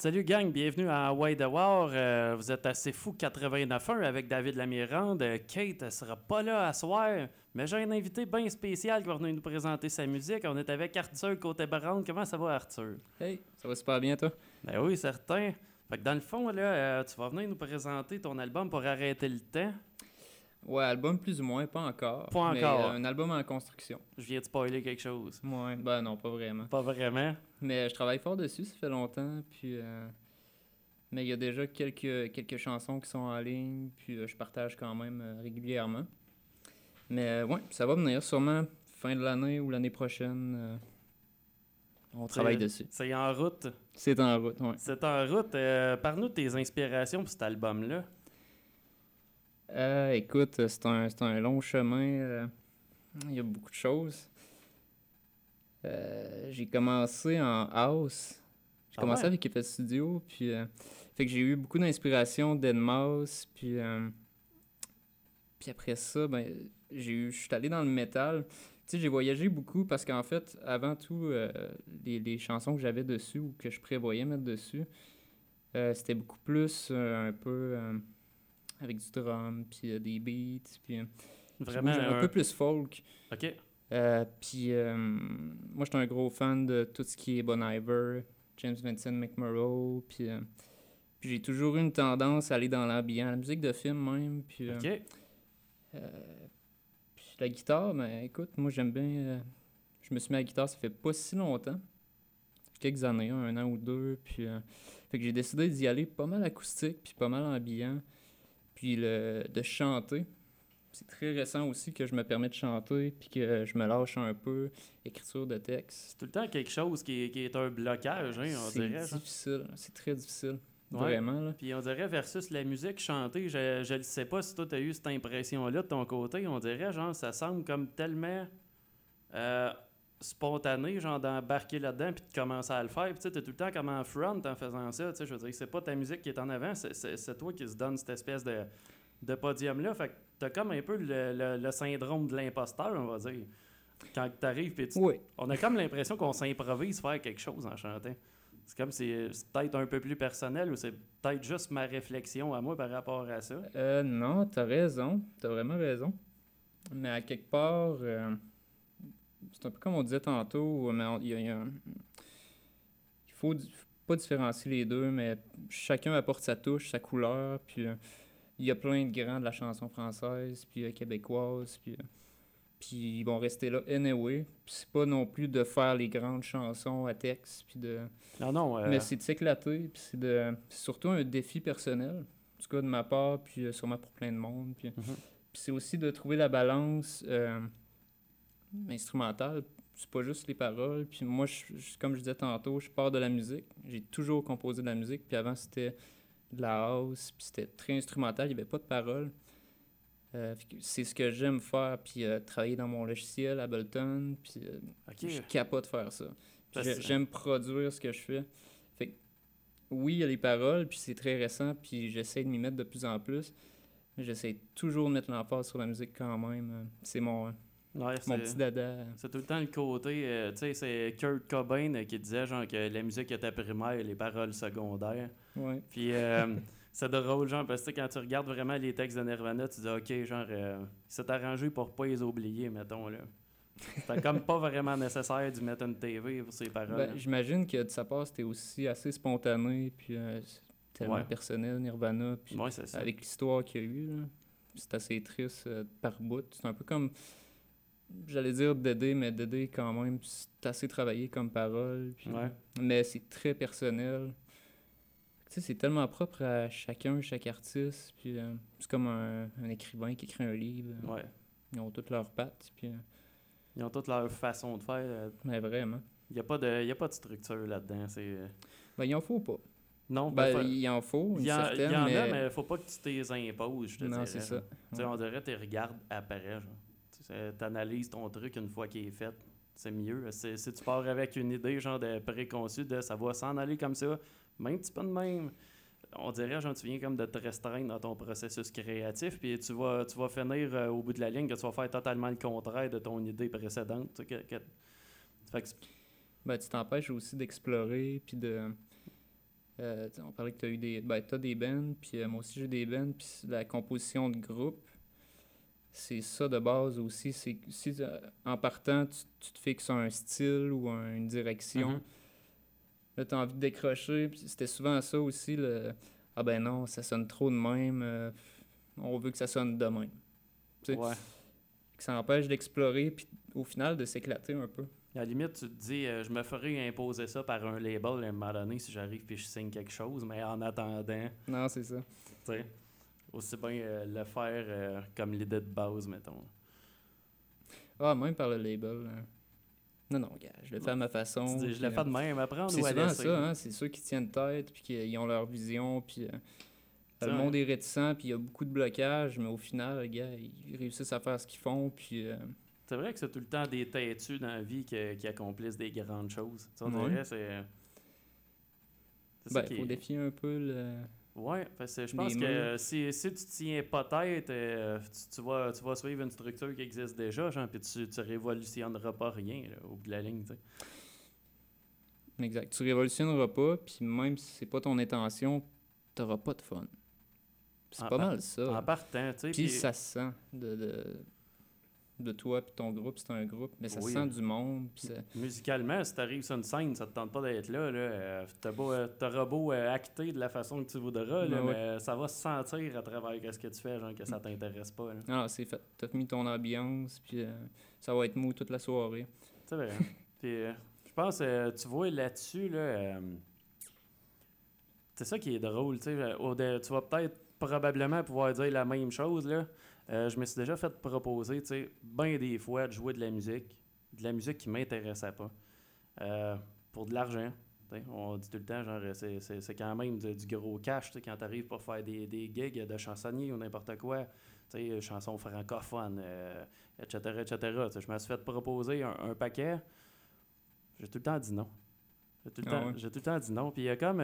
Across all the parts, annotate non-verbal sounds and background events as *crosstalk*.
Salut gang, bienvenue à Way the War. Euh, vous êtes assez fou 89.1 avec David Lamirande. Euh, Kate elle sera pas là à soir, mais j'ai un invité bien spécial qui va venir nous présenter sa musique. On est avec Arthur Côté-Barande. Comment ça va Arthur? Hey, ça va super bien toi? Ben oui, certain. Fait que dans le fond, là, euh, tu vas venir nous présenter ton album pour arrêter le temps. Ouais, album plus ou moins, pas encore. Pas mais, encore. euh, un album en construction. Je viens de spoiler quelque chose. Ouais, ben non, pas vraiment. Pas vraiment. Mais je travaille fort dessus, ça fait longtemps, puis... euh, Mais il y a déjà quelques, quelques chansons qui sont en ligne, puis euh, je partage quand même euh, régulièrement. Mais ouais, ça va venir sûrement fin de l'année ou l'année prochaine. On travaille dessus. C'est en route. C'est en route, ouais. C'est en route. Parle-nous de tes inspirations pour cet album-là. Écoute, c'est un, un long chemin. Il y a beaucoup de choses. Euh, j'ai commencé en house. J'ai Ah commencé ouais? avec Effet Studio, puis euh, fait que j'ai eu beaucoup d'inspiration d'Edmouse, puis euh, puis après ça, ben j'ai eu, je suis allé dans le métal. Tu sais, j'ai voyagé beaucoup parce qu'en fait, avant tout, euh, les, les chansons que j'avais dessus ou que je prévoyais mettre dessus, c'était beaucoup plus un peu avec du drum, puis des beats, puis Vraiment un, un- peu plus folk. OK. Euh, puis euh, moi, j'étais un gros fan de tout ce qui est Bon Iver, James Vincent McMurrow, puis, euh, puis j'ai toujours eu une tendance à aller dans l'ambiance, la musique de film même, puis, euh, puis la guitare, ben écoute, moi j'aime bien, je me suis mis à la guitare, ça fait pas si longtemps, quelques années, un an ou deux, puis fait que j'ai décidé d'y aller pas mal acoustique, puis pas mal ambiant, puis le, de chanter. C'est très récent aussi que je me permets de chanter, puis que je me lâche un peu, écriture de texte. C'est tout le temps quelque chose qui est, qui est un blocage, hein, on C'est dirait. genre. difficile, c'est très difficile, Ouais. vraiment. Là. Puis on dirait versus la musique chantée, je, ne sais pas si toi tu as eu cette impression-là de ton côté, on dirait genre ça semble comme tellement euh, spontané, genre d'embarquer là-dedans puis de commencer à le faire. Puis tu t'es tout le temps comme en front en faisant ça, tu sais, je veux dire, c'est pas ta musique qui est en avant, c'est- c'est c'est toi qui se donne cette espèce de, de podium-là. Fait que t'as comme un peu le, le- le syndrome de l'imposteur, on va dire. Quand t'arrives puis tu Oui, on a comme l'impression qu'on s'improvise faire quelque chose en chantant. C'est comme si c'est peut-être un peu plus personnel ou c'est peut-être juste ma réflexion à moi par rapport à ça. Euh, non, t'as raison. T'as vraiment raison. Mais à quelque part, euh, c'est un peu comme on disait tantôt, mais il y a, il y a un- il faut, di- faut pas différencier les deux, mais chacun apporte sa touche, sa couleur, puis euh, il y a plein de grands de la chanson française, puis euh, québécoise, puis, euh, puis ils vont rester là anyway. Puis c'est pas non plus de faire les grandes chansons à texte, puis de... Non, non. euh, Mais c'est de s'éclater, puis c'est de... surtout un défi personnel, en tout cas de ma part, puis sûrement pour plein de monde. Puis, Mhm. puis c'est aussi de trouver la balance instrumentale. C'est pas juste les paroles. Puis moi, je- je- comme je disais tantôt, je pars de la musique. J'ai toujours composé de la musique, puis avant c'était de la house, puis c'était très instrumental, il n'y avait pas de paroles. Euh, c'est ce que j'aime faire, puis euh, travailler dans mon logiciel Ableton, puis euh, ok. je capote faire ça. J'aime produire ce que je fais. Fait que, oui, il y a les paroles, puis c'est très récent, puis j'essaie de m'y mettre de plus en plus. Mais j'essaie toujours de mettre l'emphase sur la musique quand même. Euh, C'est mon, Ouais, mon c'est- petit dada. C'est tout le temps le côté, euh, tu sais, c'est Kurt Cobain euh, qui disait genre que la musique était primaire et les paroles secondaires. Ouais. Puis euh, *laughs* c'est drôle, genre, parce que quand tu regardes vraiment les textes de Nirvana, tu dis, OK, genre, s'est arrangé pour pas les oublier, mettons, là. C'est comme pas vraiment nécessaire d'y mettre une TV pour ces paroles. Ben, J'imagine que de sa part, c'était aussi assez spontané, puis c'est tellement Ouais. personnel, Nirvana, puis ouais, c'est avec l'histoire qu'il y a eu. là, C'est assez triste par bout. C'est un peu comme, j'allais dire Dédé, mais Dédé quand même, c'est assez travaillé comme parole. puis- Ouais. Mais c'est très personnel. Tu sais, c'est tellement propre à chacun, chaque artiste. Puis euh, c'est comme un, un écrivain qui écrit un livre. Ouais. Ils ont toutes leurs pattes. Puis, euh, Ils ont toute leur façon de faire. euh, mais vraiment. Il n'y a, pas de- y a pas de structure là-dedans. C'est... Ben, il en faut pas. Non, Ben, ben, il en faut, une il y, en, il certaine, y en mais... a, mais faut pas que tu t'es imposes, je te non, c'est ça. On dirait que tu regardes après. genre. Sais, T'analyses ton truc une fois qu'il est fait. C'est mieux. Si tu pars avec une idée genre de préconçue ça va s'en aller comme ça, même petit peu de même. On dirait, genre, tu viens comme de te restreindre dans ton processus créatif, puis tu vas, tu vas finir euh, au bout de la ligne que tu vas faire totalement le contraire de ton idée précédente. tu Ben, tu t'empêches aussi d'explorer, puis de... Euh, on parlait que tu as eu des. Ben, t'as des bands, puis moi aussi j'ai des bands, puis la composition de groupe, c'est ça de base aussi. C'est si en partant, tu, te fixes un style ou une direction, mm-hmm. là, tu as envie de décrocher, puis c'était souvent ça aussi, le Ah ben non, ça sonne trop de même, on veut que ça sonne de même. Ouais. Que ça empêche d'explorer, puis au final de s'éclater un peu. À la limite, tu te dis, euh, je me ferais imposer ça par un label à un moment donné si j'arrive puis je signe quelque chose, mais en attendant. Non, c'est ça. Tu sais, aussi bien euh, le faire euh, comme l'idée de base, mettons. Ah, même par le label. Hein. Non, non, gars, je le fais à ma façon. Dis, je le fais de même, apprendre C'est souvent ça, hein, c'est ceux qui tiennent tête, puis qui ont leur vision, puis le monde est réticent, puis il y a beaucoup de blocages, mais au final, les gars, ils réussissent à faire ce qu'ils font, puis... Euh, c'est vrai que c'est tout le temps des têtus dans la vie qui, accomplissent des grandes choses. Tu c'est... Ben, il faut défier un peu le... Ouais, parce que je pense que si, si tu tiens pas tête, euh, tu, vas, tu vas suivre une structure qui existe déjà, genre, puis tu, tu révolutionneras pas rien au bout de la ligne. Exact. Tu révolutionneras pas, puis même si c'est pas ton intention, t'auras pas de fun. C'est pas mal ça. En partant, tu sais. Puis ça se sent de, de, de toi puis ton groupe, c'est un groupe, mais ça sent du monde. Musicalement, si t'arrives sur une scène, ça te tente pas d'être là, là euh, t'auras beau, euh, acter de la façon que tu voudras, là, mais ça va se sentir à travers ce que tu fais, genre que ça t'intéresse pas. Là. Non, c'est fait. T'as mis ton ambiance, puis euh, ça va être mou toute la soirée. C'est vrai. *laughs* puis je pense, tu vois là-dessus, là, c'est ça qui est drôle, tu sais. Tu vas peut-être probablement pouvoir dire la même chose. Là. Euh, je me suis déjà fait proposer, tu sais, bien des fois, de jouer de la musique, de la musique qui m'intéressait pas, euh, pour de l'argent. On dit tout le temps, genre, c'est quand même du, gros cash quand tu arrives pour faire des, des gigs de chansonniers ou n'importe quoi, sais, chansons francophones, etc., euh, etc. je me suis fait proposer un, paquet. J'ai tout le temps dit non. J'ai tout, le ah temps, tout le temps dit non. Puis il y a comme.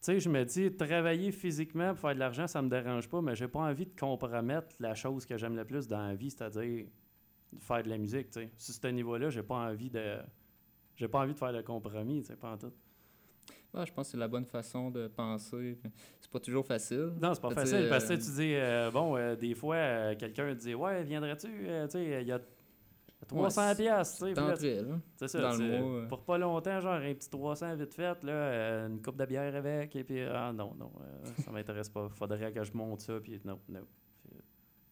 Tu sais, je me dis, travailler physiquement pour faire de l'argent, ça me dérange pas, mais j'ai pas envie de compromettre la chose que j'aime le plus dans la vie, c'est-à-dire faire de la musique, tu sais. Sur ce niveau-là, j'ai pas envie de... J'ai pas envie de faire de compromis, tu sais, pas en tout. Ah, je pense que c'est la bonne façon de penser. C'est pas toujours facile. Non, c'est pas facile, parce que tu dis, euh, bon, euh, des fois, euh, quelqu'un dit, ouais, viendrais-tu, tu sais, il y a 300 pièces tu sais. C'est ça. Dans le mois, Pour pas longtemps, genre un petit 300 vite fait, là, euh, une coupe de bière avec, et puis, ah non, non, euh, ça m'intéresse pas. Faudrait que je monte ça, puis non, non.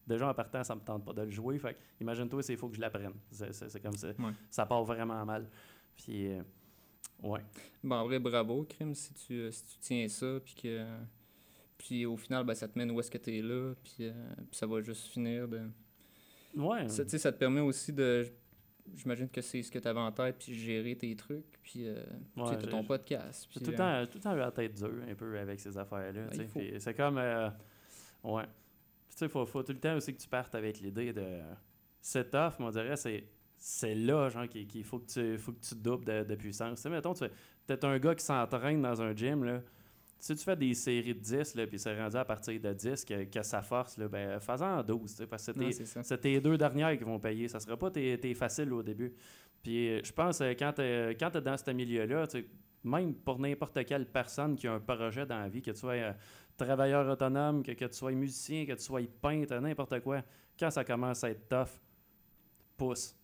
déjà, en partant, ça me tente pas de le jouer. Fait imagine-toi, il faut que je l'apprenne. C'est comme ça. Ça part vraiment mal. Puis, euh, ouais. Bon, en vrai, bravo, Crime, si tu, si tu tiens ça, puis que. Puis au final, ben, ça te mène où est-ce que tu es là, puis, puis ça va juste finir de Ouais. Ça, ça te permet aussi de. J'imagine que c'est ce que tu avais en tête, puis gérer tes trucs, puis euh, ouais, ton podcast. Tout, le temps, tout le temps eu la tête dure un peu avec ces affaires-là. c'est comme. Euh, ouais. Tu sais, il faut, faut, tout le temps aussi que tu partes avec l'idée de. C'est tough, on dirait, c'est. C'est là, genre, qu'il faut, que tu, faut que tu doubles de, de puissance. Tu sais, mettons, tu es un gars qui s'entraîne dans un gym, là si tu fais des séries de 10, là, puis c'est rendu à partir de 10 que, que ça force, là, ben, fais-en 12, parce que c'est tes, deux dernières qui vont payer. Ça sera pas tes, tes faciles au début. Puis euh, je pense que quand tu es, dans ce milieu-là, même pour n'importe quelle personne qui a un projet dans la vie, que tu sois euh, travailleur autonome, que, que, tu sois musicien, que tu sois peintre, n'importe quoi, quand ça commence à être tough, pousse.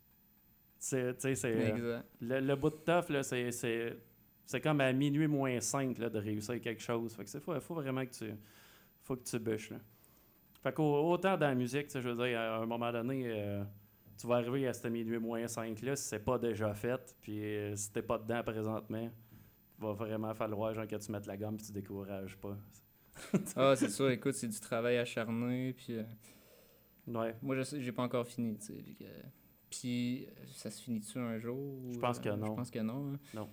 C'est, euh, le, le, bout de tough, c'est c'est comme à minuit moins 5 là, de réussir quelque chose. Fait que c'est faut, faut vraiment que tu faut que tu bûches. Là. Fait qu'autant dans la musique, je veux dire, à un moment donné, euh, tu vas arriver à cette minuit moins 5 là si c'est pas déjà fait, puis euh, si t'es pas dedans présentement, il va vraiment falloir genre, que tu mettes la gomme et tu décourages pas. *laughs* ah, c'est ça, écoute, c'est du travail acharné, puis... Euh, ouais. Moi, je j'ai pas encore fini, tu sais. Puis, ça se finit-tu un jour? Je pense que non. Je pense que non. Hein. Non.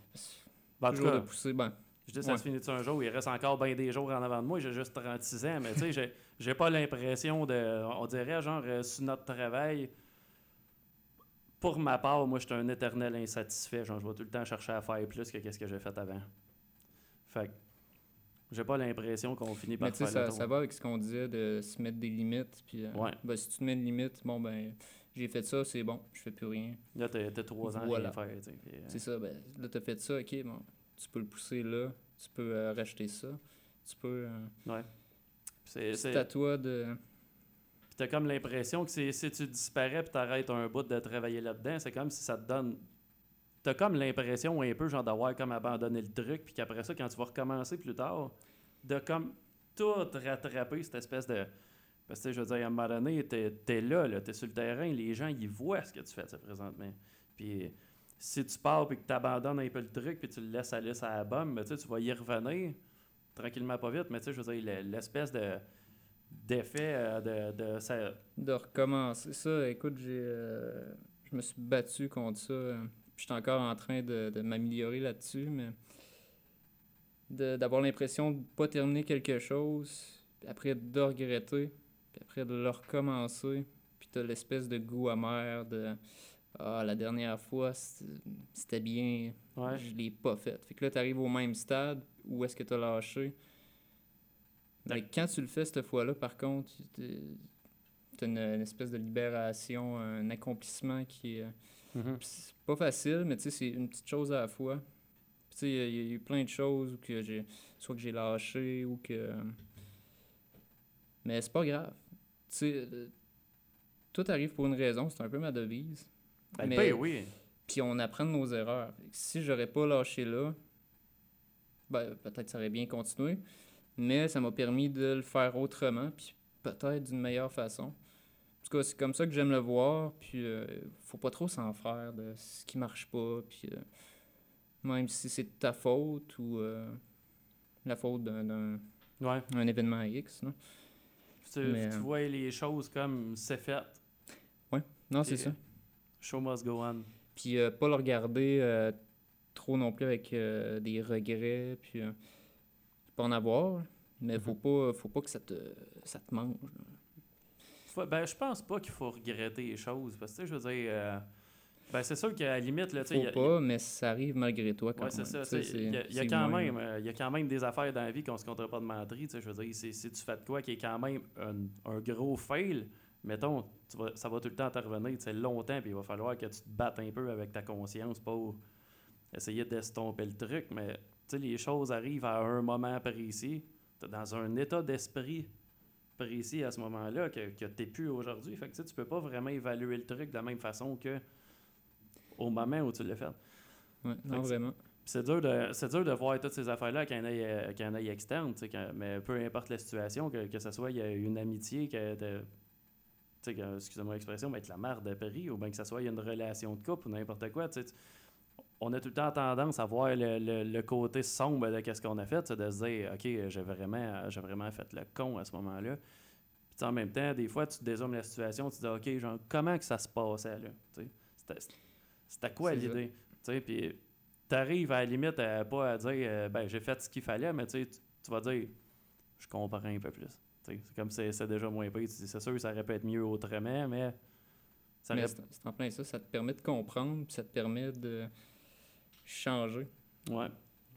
Ben, toujours de pousser, ben. Je dis, ça se finit un jour, il reste encore bien des jours en avant de moi, j'ai juste 36 ans, mais tu sais, j'ai pas l'impression de. On dirait, genre, euh, sur notre travail, pour ma part, moi, je suis un éternel insatisfait. Genre, je vais tout le temps chercher à faire plus que qu'est-ce que j'ai fait avant. Fait que, j'ai pas l'impression qu'on finit par mais faire ça, ça va avec ce qu'on disait de se mettre des limites. Puis, euh, ben, si tu te mets une limite, bon, ben, j'ai fait ça, c'est bon, je fais plus rien. Là, t'as trois ans à rien faire. Euh, c'est ça, ben, là, t'as fait ça, ok, bon, tu peux le pousser là, tu peux euh, racheter ça. Tu peux. euh, Ouais. C'est, c'est c'est- à toi de. Puis t'as comme l'impression que c'est- si tu disparais puis t'arrêtes un bout de travailler là-dedans, c'est comme si ça te donne. T'as comme l'impression un peu genre d'avoir comme abandonné le truc, puis qu'après ça, quand tu vas recommencer plus tard, de comme tout rattraper cette espèce de. Parce que je veux dire, à un moment donné, t'es, t'es là, là t'es sur le terrain, les gens, ils voient ce que tu fais, présentement. Puis si tu pars puis que tu abandonnes un peu le truc, puis tu le laisses aller sur la bombe, ben, tu vas y revenir tranquillement pas vite, mais tu sais, je veux dire, le- l'espèce de d'effet euh, de, de ça, de recommencer ça. Écoute, j'ai, euh, je me suis battu contre ça. Je suis encore en train de, de m'améliorer là-dessus, mais d'avoir l'impression de pas terminer quelque chose, après de regretter, puis après de le recommencer, puis tu l'espèce de goût amer de Ah, la dernière fois, c'était bien, Ouais. je l'ai pas fait. Fait que là, tu arrives au même stade où est-ce que tu as lâché? Mais quand tu le fais cette fois-là, par contre, tu as une, une espèce de libération, un accomplissement qui est. Mhm. Puis C'est pas facile, mais tu sais, c'est une petite chose à la fois. Puis Tu sais, il y a- il y, a eu plein de choses que j'ai. Soit que j'ai lâché ou que. Mais c'est pas grave. Tu sais, euh, tout arrive pour une raison, c'est un peu ma devise. Ben, Mais- ben oui. Puis on apprend de nos erreurs. Si j'aurais pas lâché là, ben, peut-être ça aurait bien continué, mais ça m'a permis de le faire autrement, puis peut-être d'une meilleure façon. En tout cas, c'est comme ça que j'aime le voir, puis euh, faut pas trop s'en faire de ce qui marche pas, puis euh, même si c'est de ta faute ou euh, la faute d'un- Ouais. événement X. Non, Tu, Mais, tu euh, vois les choses comme c'est fait. non c'est ça. Show must go on. Puis euh, pas le regarder euh, trop non plus avec euh, des regrets, puis euh, pas en avoir, mais faut pas faut pas que ça te ça te mange. là. Faut- Ben, je pense pas qu'il faut regretter les choses. Parce que, je veux dire, euh, ben, c'est sûr qu'à la limite, là, tu sais, Faut il y a- pas, mais ça arrive malgré toi quand Ouais, c'est même. ça. Tu sais, Il y a, c'est- il y a c'est quand même, là. euh, il y a quand même des affaires dans la vie qu'on se comptera pas de menterie. Je veux dire, si, tu fais de quoi qui est quand même un, un gros fail, mettons, tu vas, ça va tout le temps sais, longtemps, puis il va falloir que tu te battes un peu avec ta conscience pour essayer d'estomper le truc. Mais tu sais, les choses arrivent à un moment précis. Tu dans un état d'esprit précis à ce moment-là que, que tu n'es plus aujourd'hui. Fait que tu peux pas vraiment évaluer le truc de la même façon que au moment où tu l'as fait. Ouais, non vraiment. C'est dur, de, c'est dur de voir toutes ces affaires-là avec un œil, avec un œil externe, tu sais, quand- mais peu importe la situation, que, que ce soit il y a une amitié, que, de, que, excusez-moi l'expression, mais être la mère de Paris, ou bien que ce soit il y a une relation de couple ou n'importe quoi, tu on a tout le temps tendance à voir le, le- le côté sombre de ce qu'on a fait, de se dire, OK, j'ai vraiment, j'ai vraiment fait le con à ce moment-là. Puis en même temps, des fois, tu dézoomes la situation, tu te dis, OK, genre, comment que ça se passait là? C'était, quoi l'idée? Tu sais, puis t'arrives à la limite à pas à dire euh, ben j'ai fait ce qu'il fallait, mais tu sais, tu- tu vas dire je comprends un peu plus. Tu sais, C'est comme c'est c'est déjà moins pire. C'est sûr ça aurait pu être mieux autrement, mais ça Mais reste. c'est en plein ça, ça te permet de comprendre, puis ça te permet de changer, Ouais.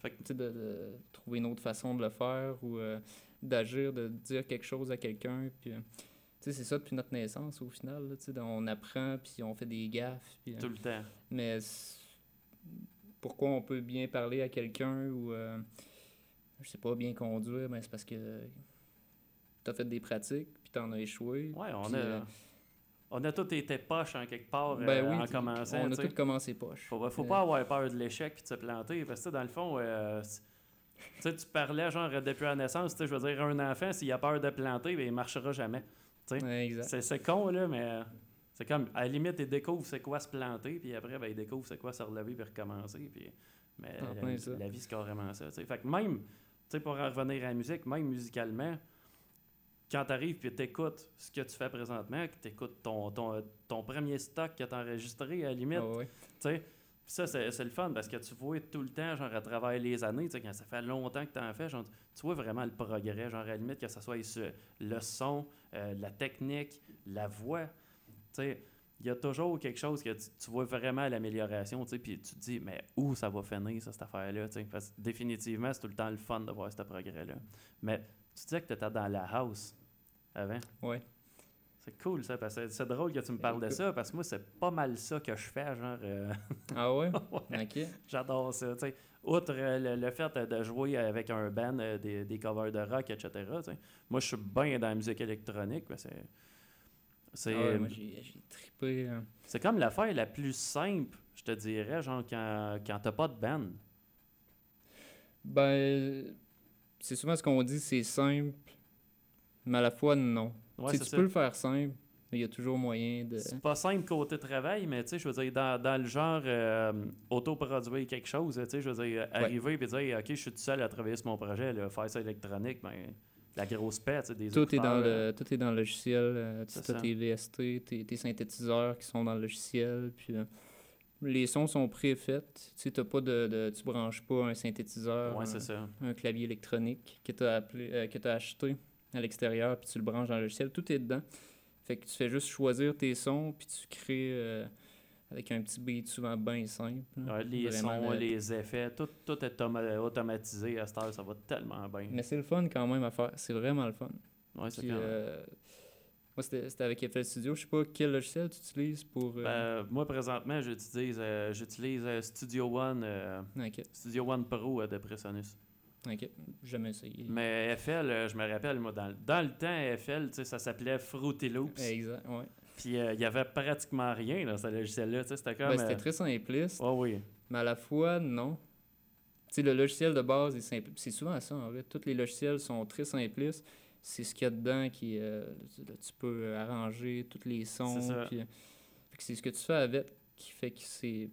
tu sais, de, de trouver une autre façon de le faire ou euh, d'agir, de dire quelque chose à quelqu'un, puis euh, c'est ça depuis notre naissance au final, là, on apprend, puis on fait des gaffes, puis, euh, Tout le temps. Mais pourquoi on peut bien parler à quelqu'un ou, euh, je sais pas, bien conduire, ben c'est parce que tu as fait des pratiques, puis tu en as échoué. Ouais, on puis, a. euh, On a tous été poches en quelque part euh, ben oui, en commençant. on a tous commencé poche. Faut, faut Euh, pas avoir peur de l'échec puis de se planter. Parce que dans le fond, euh, tu parlais genre depuis la naissance, je veux dire, un enfant, s'il a peur de planter, ben, il marchera jamais. C'est, c'est con, là, mais euh, c'est comme, à la limite, il découvre c'est quoi se planter, puis après, ben, il découvre c'est quoi se relever puis recommencer. Puis, mais la, plein ça. la vie, c'est carrément ça. tu sais. Fait que même, tu sais, pour en revenir à la musique, même musicalement, quand tu arrives puis tu écoutes ce que tu fais présentement, que tu écoutes ton, ton, ton premier stock que tu enregistré, à la limite, Ah tu sais, ça, c'est le fun parce que tu vois tout le temps, genre, à travers les années, tu quand ça fait longtemps que tu en fais, genre, tu vois vraiment le progrès, genre, à la limite, que ce soit sur le son, euh, la technique, la voix, tu sais, il y a toujours quelque chose que tu, vois vraiment l'amélioration, tu sais, puis tu te dis, mais où ça va finir, ça, cette affaire-là, tu sais, définitivement, c'est tout le temps le fun de voir ce progrès-là. Mais tu disais que tu étais dans la house avant. Ouais. C'est cool ça, parce que c'est drôle que tu me parles de ça, parce que moi, c'est pas mal ça que je fais, genre. euh, Ah ouais? *laughs* ouais, Ok. J'adore ça, tu sais. Outre euh, le, le fait de jouer avec un band, euh, des, des covers de rock, etc.. Moi, je suis bien dans la musique électronique, c'est. C'est Ah ouais, moi, j'ai j'ai trippé. hein. c'est comme l'affaire la plus simple, je te dirais, genre, quand, quand t'as pas de band. Ben, c'est souvent ce qu'on dit, c'est simple, mais à la fois, non. Ouais, Tu ça. peux le faire simple, mais il y a toujours moyen de. C'est pas simple côté travail, mais tu sais, je veux dire, dans, dans le genre euh, autoproduire quelque chose, tu sais, je veux dire, arriver et dire, OK, je suis tout seul à travailler sur mon projet, là, faire ça électronique, ben, la grosse sais, des Tout est, dans euh, le, tout est dans le logiciel. euh, tu as tes VST, tes, tes synthétiseurs qui sont dans le logiciel. Puis, euh, les sons sont préfaits. Tu sais, pas de, de- tu branches pas un synthétiseur, Ouais, un, ça. un clavier électronique que tu as, acheté à l'extérieur, puis tu le branches dans le logiciel. Tout est dedans. Fait que tu fais juste choisir tes sons, puis tu crées euh, avec un petit beat souvent bien simple. Ouais, les sons, le- les effets, tout, tout est toma- automatisé à cette heure, ça va tellement bien. Mais c'est le fun quand même à faire. C'est vraiment le fun. Ouais, c'est euh, moi, c'était avec FL Studio. Je sais pas quel logiciel tu utilises pour. euh, Ben, moi, présentement, j'utilise euh, Studio One, Studio One Pro de Presonus. Ok. Jamais essayé. Mais FL, euh, je me rappelle, moi, dans, le- dans le temps, FL, tu sais, ça s'appelait Fruity Loops. Exact, ouais. Puis euh, il y avait pratiquement rien dans ce logiciel-là. tu sais, C'était comme. Ben, c'était euh, très simpliste, oh oui. mais à la fois, non. Tu sais, le logiciel de base est simple. C'est souvent ça, en vrai. Tous les logiciels sont très simplistes. C'est ce qu'il y a dedans qui. euh, tu- là, tu peux euh, arranger tous les sons. C'est euh, fait ce que tu fais avec qui fait que c'est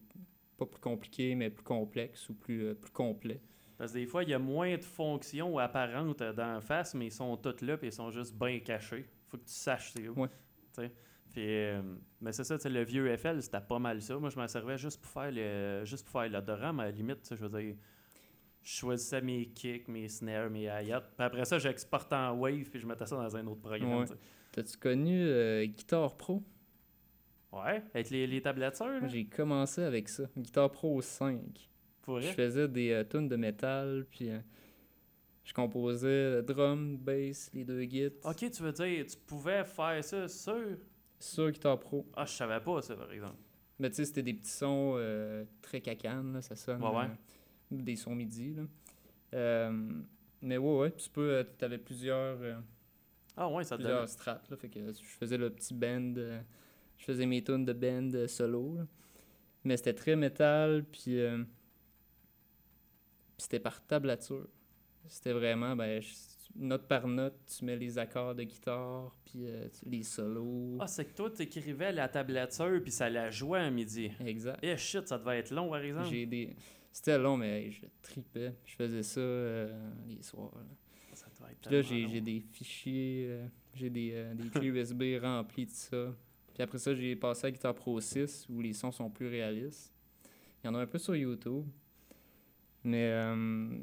pas plus compliqué, mais plus complexe ou plus, euh, plus complet. Parce que des fois, il y a moins de fonctions apparentes dans la face, mais ils sont toutes là et ils sont juste bien cachés. faut que tu saches c'est où. Ouais. Puis, euh, mais c'est ça, le vieux FL, c'était pas mal ça. Moi, je m'en servais juste pour faire le, juste pour faire le drum, à la limite. Je veux dire, je choisissais mes kicks, mes snares, mes hi-hats. Puis après ça, j'exportais en Wave puis je mettais ça dans un autre programme. Ouais. T'as-tu connu euh, Guitar Pro? Ouais, avec les, les tablatures, J'ai commencé avec ça. Guitar Pro 5. Pour Je faisais des euh, tunes de métal, puis euh, je composais drum, bass, les deux guides Ok, tu veux dire, tu pouvais faire ça sur? sur Guitar Pro. Ah, je savais pas ça, par exemple. Mais tu sais, c'était des petits sons euh, très cacanes, là, ça sonne. Ouais, ouais. des sons midi, là. Mais ouais, ouais, tu peux, euh, t'avais plusieurs, Ah, ouais, ça te plusieurs strates, là, fait que je faisais le petit band, je faisais mes tunes de band solo, là. Mais c'était très métal, puis c'était par tablature. C'était vraiment, ben, je- note par note, tu mets les accords de guitare, puis euh, les solos. Ah, c'est que toi, tu écrivais la tablature puis ça la jouait à midi. Exact. Eh shit, ça devait être long, par exemple. J'ai des... C'était long, mais hey, je tripais. Je faisais ça euh, les soirs. là. Ça devait être Puis là, tellement j'ai des fichiers, euh, j'ai des, euh, des clés *laughs* USB remplis de ça. Puis après ça, j'ai passé à Guitar Pro 6 où les sons sont plus réalistes. Il y en a un peu sur YouTube. Mais euh,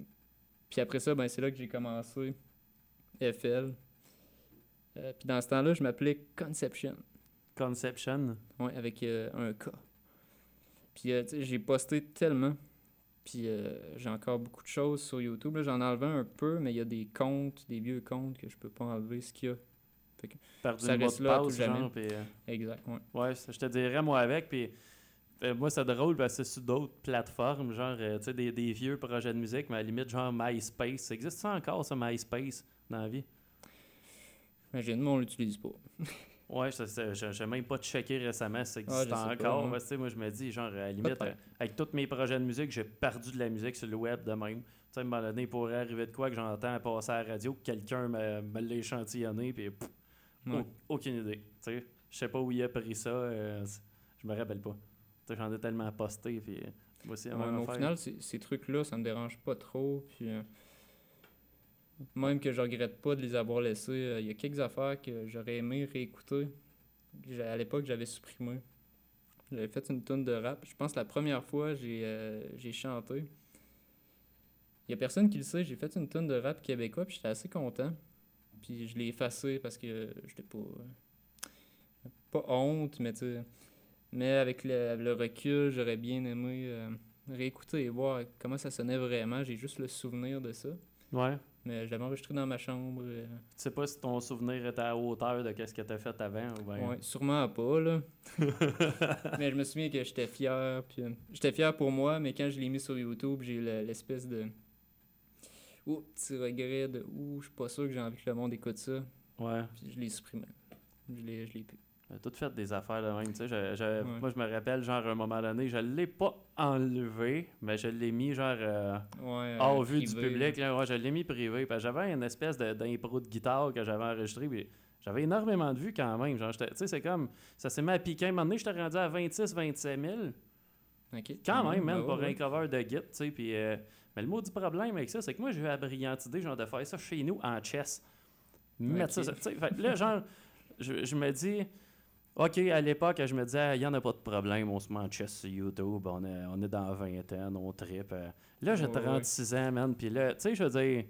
puis après ça, ben, c'est là que j'ai commencé FL. Euh, puis dans ce temps-là, je m'appelais Conception. Conception. Ouais, avec euh, un K. Puis euh, j'ai posté tellement. Puis euh, j'ai encore beaucoup de choses sur YouTube. là. J'en ai enlevé un peu, mais il y a des comptes, des vieux comptes que je peux pas enlever ce qu'il y a. Perdu Ça le mot reste là passe, tout jamais. genre, puis, euh, Exact, ouais. ouais, ça, je te dirais, moi, avec, puis... euh, moi, c'est drôle parce que c'est sur d'autres plateformes, genre, euh, tu sais, des, des vieux projets de musique, mais à la limite, genre MySpace. Ça existe ça encore, ça, MySpace, dans la vie? Imagine, moi, on l'utilise pas. *laughs* Ouais, j'ai même pas checké récemment si ça Ah, existe pas, encore. parce sais, moi, je me dis, genre, à la limite, euh, avec tous mes projets de musique, j'ai perdu de la musique sur le web de même. Tu sais, à un moment donné, il pourrait arriver de quoi que j'entends passer à la radio, que quelqu'un me, me l'a échantillonné, puis pff, Ouais. au- aucune idée. Tu sais, je sais pas où il a pris ça, je me rappelle pas. J'en ai tellement posté, puis euh, moi aussi, Ouais, au final, ces, trucs-là, ça me dérange pas trop. Puis, euh, même que je regrette pas de les avoir laissés. euh, Il y a quelques affaires que j'aurais aimé réécouter. À l'époque, j'avais supprimé. J'avais fait une tonne de rap. Je pense que la première fois, j'ai euh, j'ai chanté. Il y a personne qui le sait, j'ai fait une tonne de rap québécois, puis j'étais assez content. Puis je l'ai effacé parce que j'étais pas. pas honte, mais tu sais. Mais avec le, le recul, j'aurais bien aimé euh, réécouter et voir comment ça sonnait vraiment. J'ai juste le souvenir de ça. Ouais. Mais je l'avais enregistré dans ma chambre. euh, Tu sais pas si ton souvenir était à hauteur de ce que t'as fait avant ou bien. Ouais, sûrement pas, là. *laughs* mais je me souviens que j'étais fier. Puis, euh, j'étais fier pour moi, mais quand je l'ai mis sur YouTube, j'ai eu le- l'espèce de. Ouh, petit regret de. Ouh, je suis pas sûr que j'ai envie que le monde écoute ça. Ouais. Puis je l'ai supprimé. Je l'ai, je l'ai plus. Tout fait des affaires de même, je- je- Ouais. Moi, je me rappelle, genre, à un moment donné, je l'ai pas enlevé, mais je l'ai mis, genre, euh, Ouais. hors euh, vue du public. Là, ouais, je l'ai mis privé. J'avais une espèce de- d'impro de, guitare que j'avais enregistré. J'avais énormément de vues quand même. Genre, j'étais- tu sais, c'est comme. Ça s'est mis à piquer. Un moment donné, j'étais rendu à 26-27 000. Ok. Quand même, man, bah pour un cover de Git, tu sais. Puis. euh, mais le mot du problème avec ça, c'est que moi, j'ai eu la brillante idée, genre, de faire ça chez nous en chess. Mettre ça, Ok. tu sais. Fait là, genre, je, je me dis. OK, à l'époque, je me disais, il n'y en a pas de problème, on se met en chess sur YouTube, on est, on est dans la vingtaine, on tripe. euh. Là, j'ai Ouais, ouais. 36 ans, man, puis là, tu sais, je veux dire,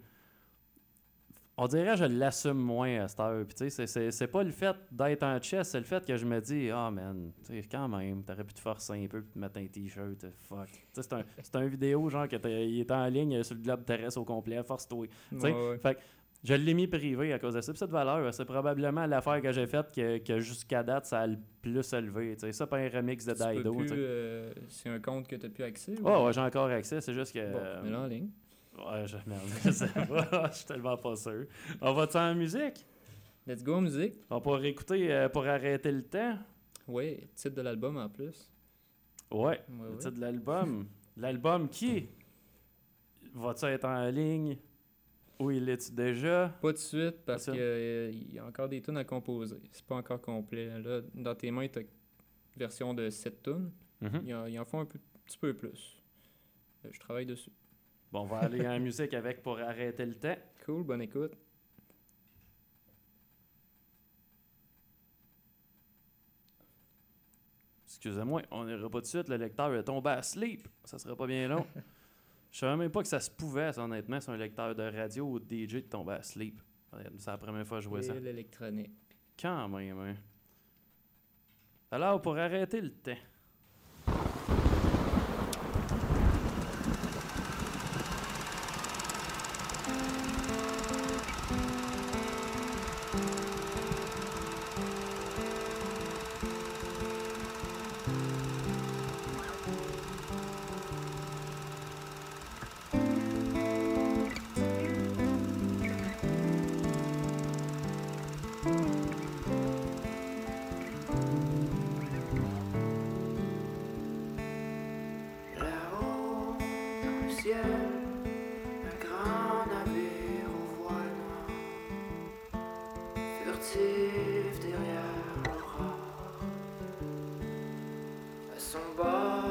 on dirait que je l'assume moins à cette heure. Puis, tu sais, c'est- pas le fait d'être en chess, c'est le fait que je me dis, ah, man, tu sais, quand même, t'aurais pu te forcer un peu, puis te mettre un t-shirt, euh, fuck. Tu sais, c'est un, un vidéo, genre, que il est en ligne sur le globe terrestre au complet, force-toi. Tu sais, Ouais, ouais. Fait que je l'ai mis privé à cause de ça. Puis cette valeur, c'est probablement l'affaire que j'ai faite que, que jusqu'à date, ça a le plus élevé. tu sais. Ça, pas un remix de Tu sais. euh, c'est un compte que tu n'as plus accès? ou- ouais, j'ai encore accès. C'est juste que. Bon, euh, mets-le en ligne. ouais, je, merde, *laughs* je sais pas. *laughs* Je suis tellement pas sûr. On va-tu en musique? Let's go en musique. On pourra écouter euh, pour arrêter le temps. Ouais, titre de l'album en plus. Ouais. Ouais, Le ouais. titre de l'album. L'album qui? *laughs* Va-tu être en ligne? Où il est déjà? Pas de suite parce qu'il y a encore des tunes à composer. C'est pas encore complet. Là, dans tes mains, tu version de 7 tunes. Mhm. Il en, faut un peu- petit peu plus. Euh, Je travaille dessus. Bon, on va aller en *laughs* musique avec pour arrêter le temps. Cool, bonne écoute. Excusez-moi, on n'ira pas de suite, le lecteur est tombé à sleep. Ça sera pas bien long. *laughs* Je savais même pas que ça se pouvait, ça, honnêtement, sur un lecteur de radio ou de DJ de tomber à sleep. C'est la première fois que je vois ça. L'électronique. Quand même, hein. Alors, pour arrêter le temps. À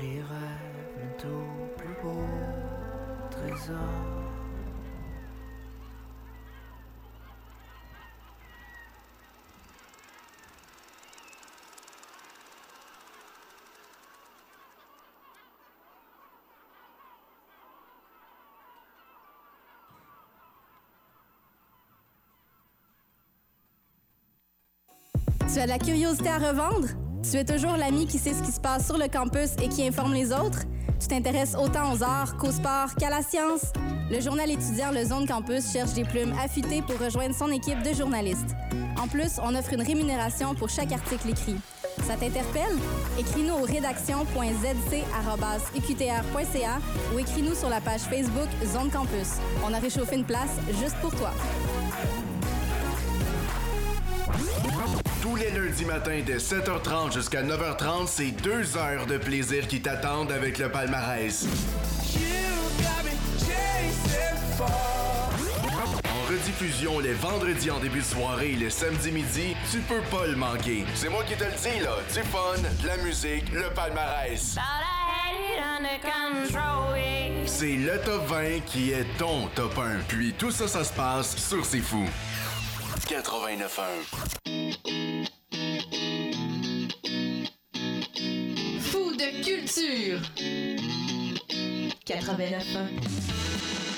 les rêves au plus beau trésor. Tu as de la curiosité à revendre? Tu es toujours l'ami qui sait ce qui se passe sur le campus et qui informe les autres? Tu t'intéresses autant aux arts qu'au sport qu'à la science? Le journal étudiant Le Zone Campus cherche des plumes affûtées pour rejoindre son équipe de journalistes. En plus, on offre une rémunération pour chaque article écrit. Ça t'interpelle? Écris-nous au rédaction.zc.uqtr.ca ou écris-nous sur la page Facebook Zone Campus. On a réchauffé une place juste pour toi. Tous les lundis matins de 7h30 jusqu'à 9h30, c'est deux heures de plaisir qui t'attendent avec le palmarès. En rediffusion les vendredis en début de soirée et le samedi midi, tu peux pas le manquer. C'est moi qui te le dis là, du fun, de la musique, le palmarès. C'est le top 20 qui est ton top 1. Puis tout ça, ça se passe sur C'est Fou. 89.1. culture. 89.1.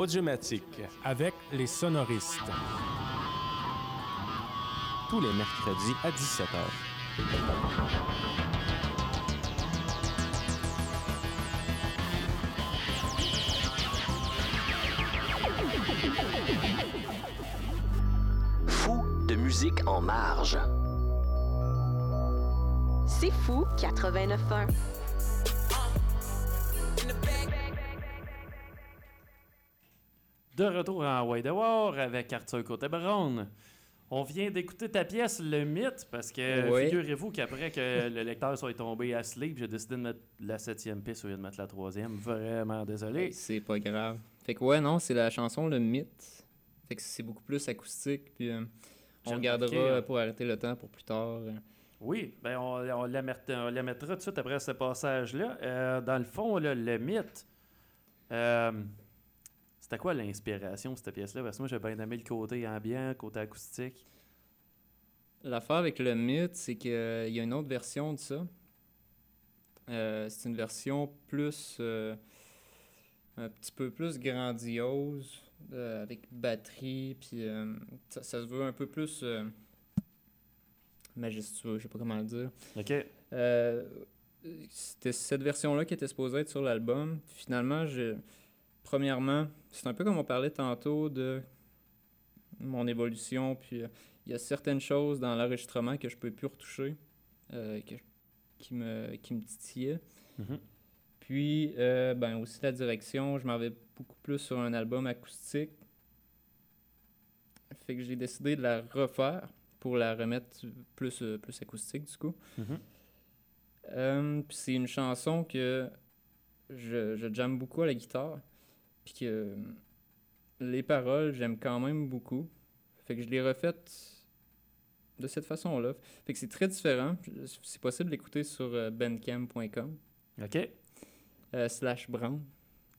Audiomatique avec les sonoristes. Tous les mercredis à 17h. Fou de musique en marge. C'est fou 89.1. De retour en Way de War avec Arthur Côté-Baronne. On vient d'écouter ta pièce Le Mythe parce que Oui. figurez-vous qu'après que *laughs* le lecteur soit tombé à sleep, j'ai décidé de mettre la septième piste au lieu de mettre la troisième. Vraiment désolé. C'est pas grave. Fait que ouais, non, c'est la chanson Le Mythe. Fait que c'est beaucoup plus acoustique, puis euh, on gardera remarqué, euh, pour arrêter le temps pour plus tard. euh. Oui, ben on, on la met- on la mettra tout de suite après ce passage-là. Euh, dans le fond, là, le mythe, euh, c'était quoi l'inspiration de cette pièce-là? Parce que moi, j'ai bien aimé le côté ambiant, côté acoustique. L'affaire avec le mythe, c'est qu'il y a une autre version de ça. Euh, c'est une version plus. euh, un petit peu plus grandiose, euh, avec batterie, puis euh, ça, ça se veut un peu plus euh, majestueux, je sais pas comment le dire. OK. Euh, c'était cette version-là qui était supposée être sur l'album. Finalement, je... premièrement, c'est un peu comme on parlait tantôt de mon évolution, puis euh, il y a certaines choses dans l'enregistrement que je peux plus retoucher, euh, que- qui, me, qui me titillaient. Mhm. Puis, euh, ben aussi la direction, je m'en vais beaucoup plus sur un album acoustique. Fait que j'ai décidé de la refaire pour la remettre plus, plus acoustique du coup. Mhm. Euh, puis c'est une chanson que je, je jamme beaucoup à la guitare. Puis que les paroles, j'aime quand même beaucoup. Fait que je l'ai refaite de cette façon-là. Fait que c'est très différent. C'est possible d'écouter sur euh, bandcamp.com. OK. Euh, slash Brown.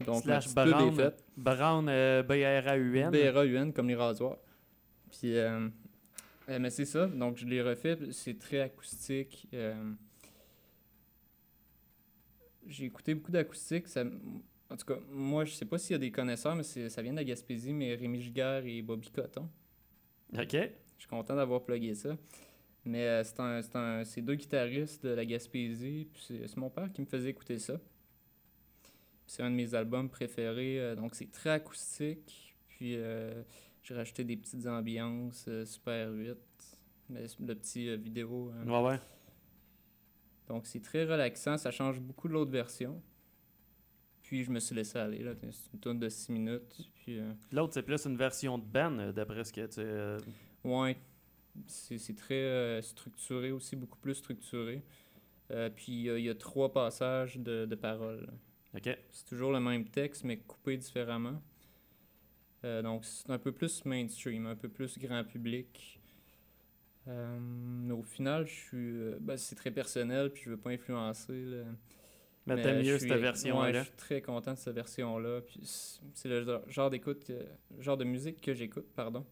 Donc, Slash Brown. Brown euh, B-R-A-U-N. B-R-A-U-N, comme les rasoirs. Puis, euh, mais c'est ça. Donc, je l'ai refait. C'est très acoustique. J'ai écouté beaucoup d'acoustique. Ça... En tout cas, moi, je sais pas s'il y a des connaisseurs, mais ça vient de la Gaspésie, mais Rémi Giguère et Bobby Coton. OK. Je suis content d'avoir plugué ça. Mais euh, c'est un, un- deux guitaristes de la Gaspésie. Puis c'est mon père qui me faisait écouter ça. C'est un de mes albums préférés. euh, donc c'est très acoustique. Puis euh, j'ai rajouté des petites ambiances Super 8. Mais le petit vidéo. hein. Ouais, ouais. Donc c'est très relaxant. Ça change beaucoup de l'autre version. Puis je me suis laissé aller. là. C'est une tourne de 6 minutes. Puis euh, L'autre, c'est plus une version de band, euh, d'après ce que tu... euh, Ouais, c'est c'est très euh, structuré aussi, beaucoup plus structuré. Puis il y a trois passages de, de paroles. OK. C'est toujours le même texte, mais coupé différemment. Donc c'est un peu plus mainstream, un peu plus grand public. Euh, au final, je suis, ben, c'est très personnel, puis je veux pas influencer. là. Mais t'aimes mieux suis- cette ouais, version-là. je suis très content de cette version-là. Puis c'est le genre- d'écoute, genre de musique que j'écoute, pardon.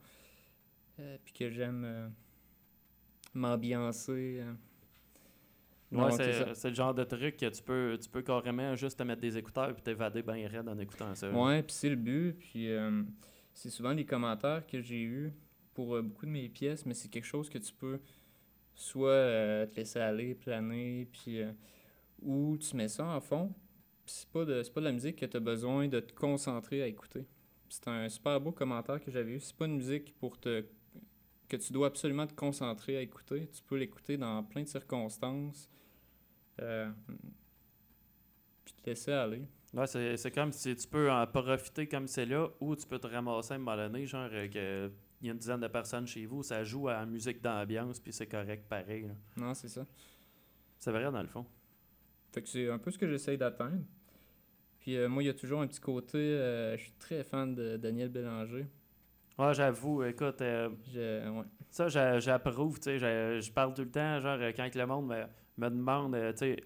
Euh, puis que j'aime euh, m'ambiancer. euh. Ouais, c'est le genre de truc que tu peux, tu peux carrément juste te mettre des écouteurs puis t'évader bien raide en écoutant ça. Ouais, puis c'est le but. Puis euh, c'est souvent les commentaires que j'ai eus pour euh, beaucoup de mes pièces, mais c'est quelque chose que tu peux soit euh, te laisser aller, planer, puis ou tu mets ça en fond. C'est pas de c'est pas de la musique que tu as besoin de te concentrer à écouter. C'est un super beau commentaire que j'avais eu. C'est pas une musique pour te que tu dois absolument te concentrer à écouter. Tu peux l'écouter dans plein de circonstances. Euh, puis te laisser aller. Ouais, c'est c'est comme si tu peux en profiter comme c'est là ou tu peux te ramasser à un moment donné, genre euh, que il y a une dizaine de personnes chez vous, ça joue à la musique d'ambiance puis c'est correct pareil. là. Non, c'est ça. C'est vrai dans le fond. Fait que c'est un peu ce que j'essaye d'atteindre. Puis euh, moi, il y a toujours un petit côté. euh, je suis très fan de Daniel Bélanger. Ouais, j'avoue, écoute, euh, Je- ouais. ça j'a- j'approuve, tu sais, je, je parle tout le temps, genre quand le monde me, me demande, tu sais,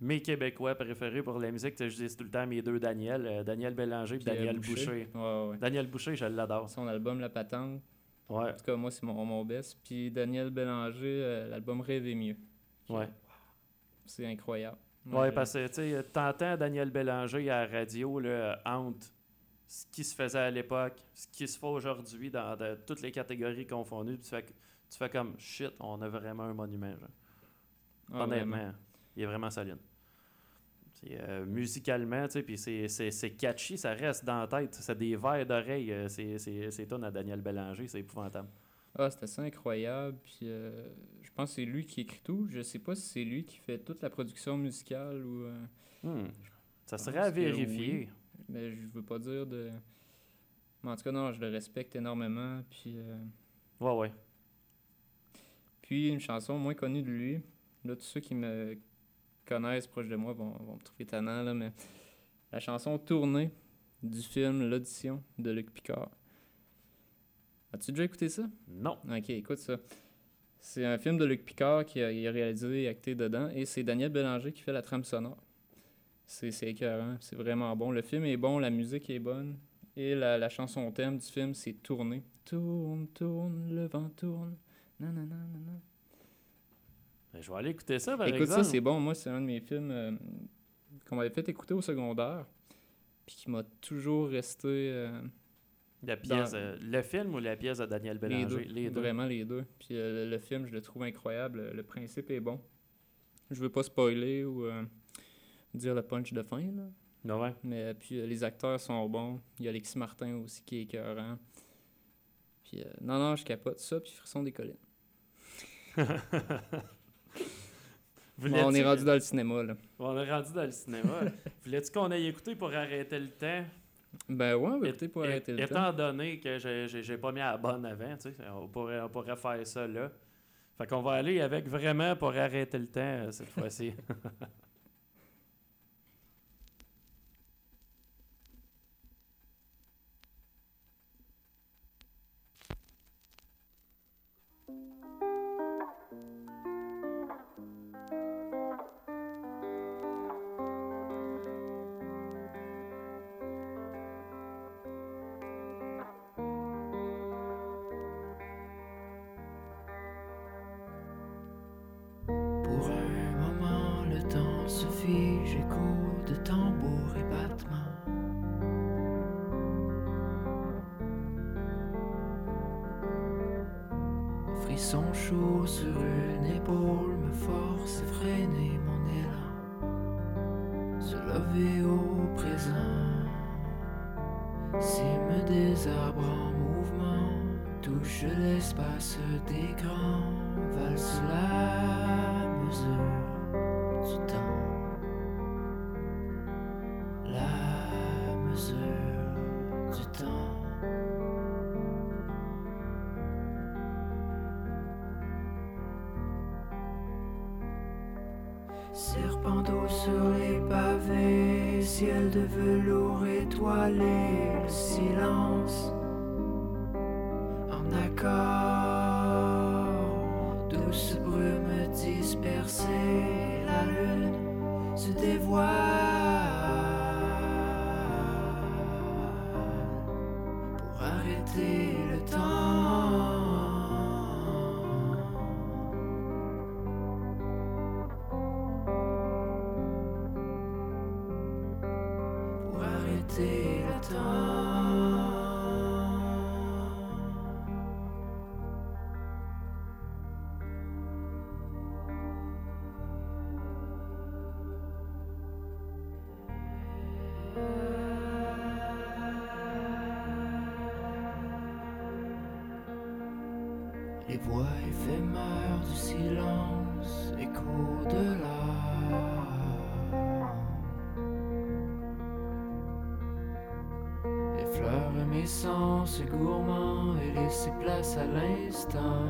mes Québécois préférés pour la musique, je dis tout le temps mes deux Daniel, Daniel Bélanger et Daniel Boucher. Ouais, ouais. Daniel Boucher, je l'adore. Son album La Patente. Ouais, En tout cas, moi, c'est mon, mon best. Puis Daniel Bélanger, l'album Rêver mieux. ouais. C'est incroyable. Ouais, je- parce que tu sais, t'entends Daniel Bélanger à la radio là, entre ce qui se faisait à l'époque, ce qui se fait aujourd'hui dans de- toutes les catégories confondues, puis tu fais, tu fais comme shit, on a vraiment un monument. Ah, Honnêtement, vraiment. il est vraiment solide. Euh, musicalement, tu sais, puis c'est- catchy, ça reste dans la tête. C'est des vers d'oreille, euh, c'est c'est- c'est tonnes à Daniel Bélanger, c'est épouvantable. Ah, c'est assez incroyable. Puis euh, je pense que c'est lui qui écrit tout. Je sais pas si c'est lui qui fait toute la production musicale ou. euh, Hmm. Ça serait à vérifier. oui. Mais je veux pas dire de. Mais en tout cas, non, je le respecte énormément. Puis, euh, Ouais, ouais. puis une chanson moins connue de lui. Là, tous ceux qui me connaissent proche de moi vont, vont me trouver tannant, là, mais la chanson Tournée du film L'Audition de Luc Picard. As-tu déjà écouté ça? Non. Ok, écoute ça. C'est un film de Luc Picard qui a, il a réalisé et acté dedans, et c'est Daniel Bélanger qui fait la trame sonore. C'est c'est écœurant, c'est vraiment bon. Le film est bon, la musique est bonne, et la, la chanson thème du film, c'est Tourner. Tourne, tourne, le vent tourne. Nanana, nanana. Ben, je vais aller écouter ça, par Écoute exemple. ça, c'est bon. Moi, c'est un de mes films euh, qu'on m'avait fait écouter au secondaire, puis qui m'a toujours resté... euh, La pièce, Dans- euh, le film ou la pièce de Daniel Les Bélanger? deux, Vraiment les deux. Puis euh, le, le film, je le trouve incroyable. Le, principe est bon. Je veux pas spoiler ou euh, dire le punch de fin, là. Ah ouais. Mais euh, puis les acteurs sont bons. Il y a Alexis Martin aussi qui est écœurant. Puis non, non, je capote ça. Puis Frisson des collines. *laughs* Bon, on est rendu dans le cinéma, là. On est rendu dans le cinéma. *laughs* Voulais-tu qu'on aille écouter pour arrêter le temps? Ben ouais, Et- écouter pour arrêter le étant temps. donné que j'ai- pas mis à la bonne avant, on pourrait, on pourrait faire ça là. Fait qu'on va aller avec vraiment pour arrêter le temps euh, cette *laughs* fois-ci. Douce brume dispersée, la lune se dévoile. Pour arrêter voix éphémères du silence écho de l'âme. Effleure mes sens gourmands et laisse place à l'instant.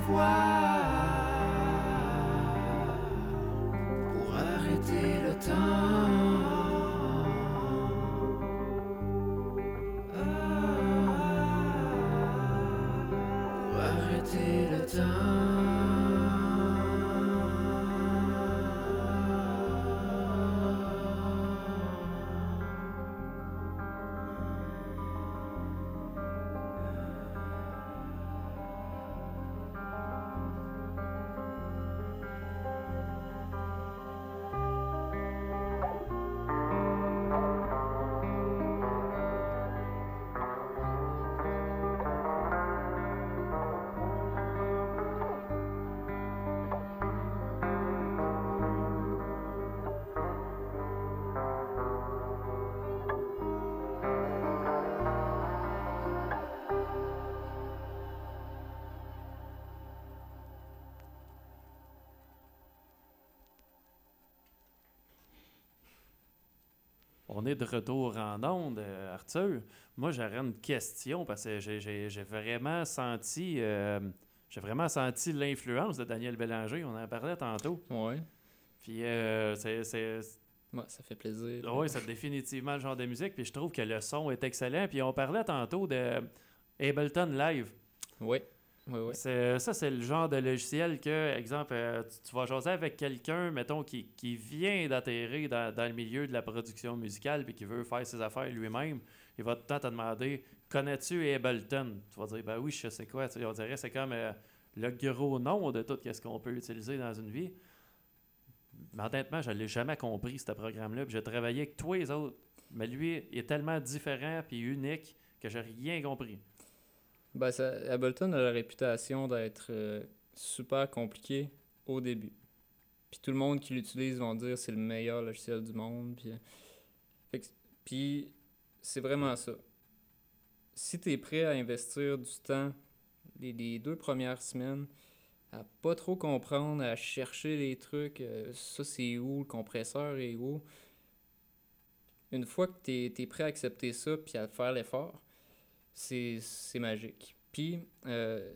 Se On est de retour en onde, euh, Arthur. Moi, j'aurais une question parce que j'ai- vraiment senti. euh, j'ai vraiment senti l'influence de Daniel Bélanger. On en parlait tantôt. Ouais. Puis, euh, c'est- c'est. Ouais, ça fait plaisir. Oui, c'est définitivement le genre de musique. Puis, je trouve que le son est excellent. Puis, on parlait tantôt de Ableton Live. Oui. Oui. C'est- Ça, c'est le genre de logiciel que, exemple, euh, tu, vas jaser avec quelqu'un, mettons, qui, qui vient d'atterrir dans, dans le milieu de la production musicale puis qui veut faire ses affaires lui-même. Il va tout le temps te demander Connais-tu Ableton? Tu vas dire Ben oui, je sais quoi. Tu sais, on dirait c'est comme euh, le gros nom de tout ce qu'on peut utiliser dans une vie. Mais honnêtement, je ne jamais compris, ce programme-là. Puis J'ai travaillé avec tous les autres. Mais lui est tellement différent puis unique que j'ai rien compris. Ben, ça, Ableton a la réputation d'être euh, super compliqué au début. Puis tout le monde qui l'utilise vont dire c'est le meilleur logiciel du monde. Puis, que- puis c'est vraiment ça. Si tu es prêt à investir du temps les, les deux premières semaines à pas trop comprendre, à chercher les trucs, euh, ça c'est où, le compresseur est où, une fois que tu es, prêt à accepter ça puis à faire l'effort, c'est magique. Puis, euh,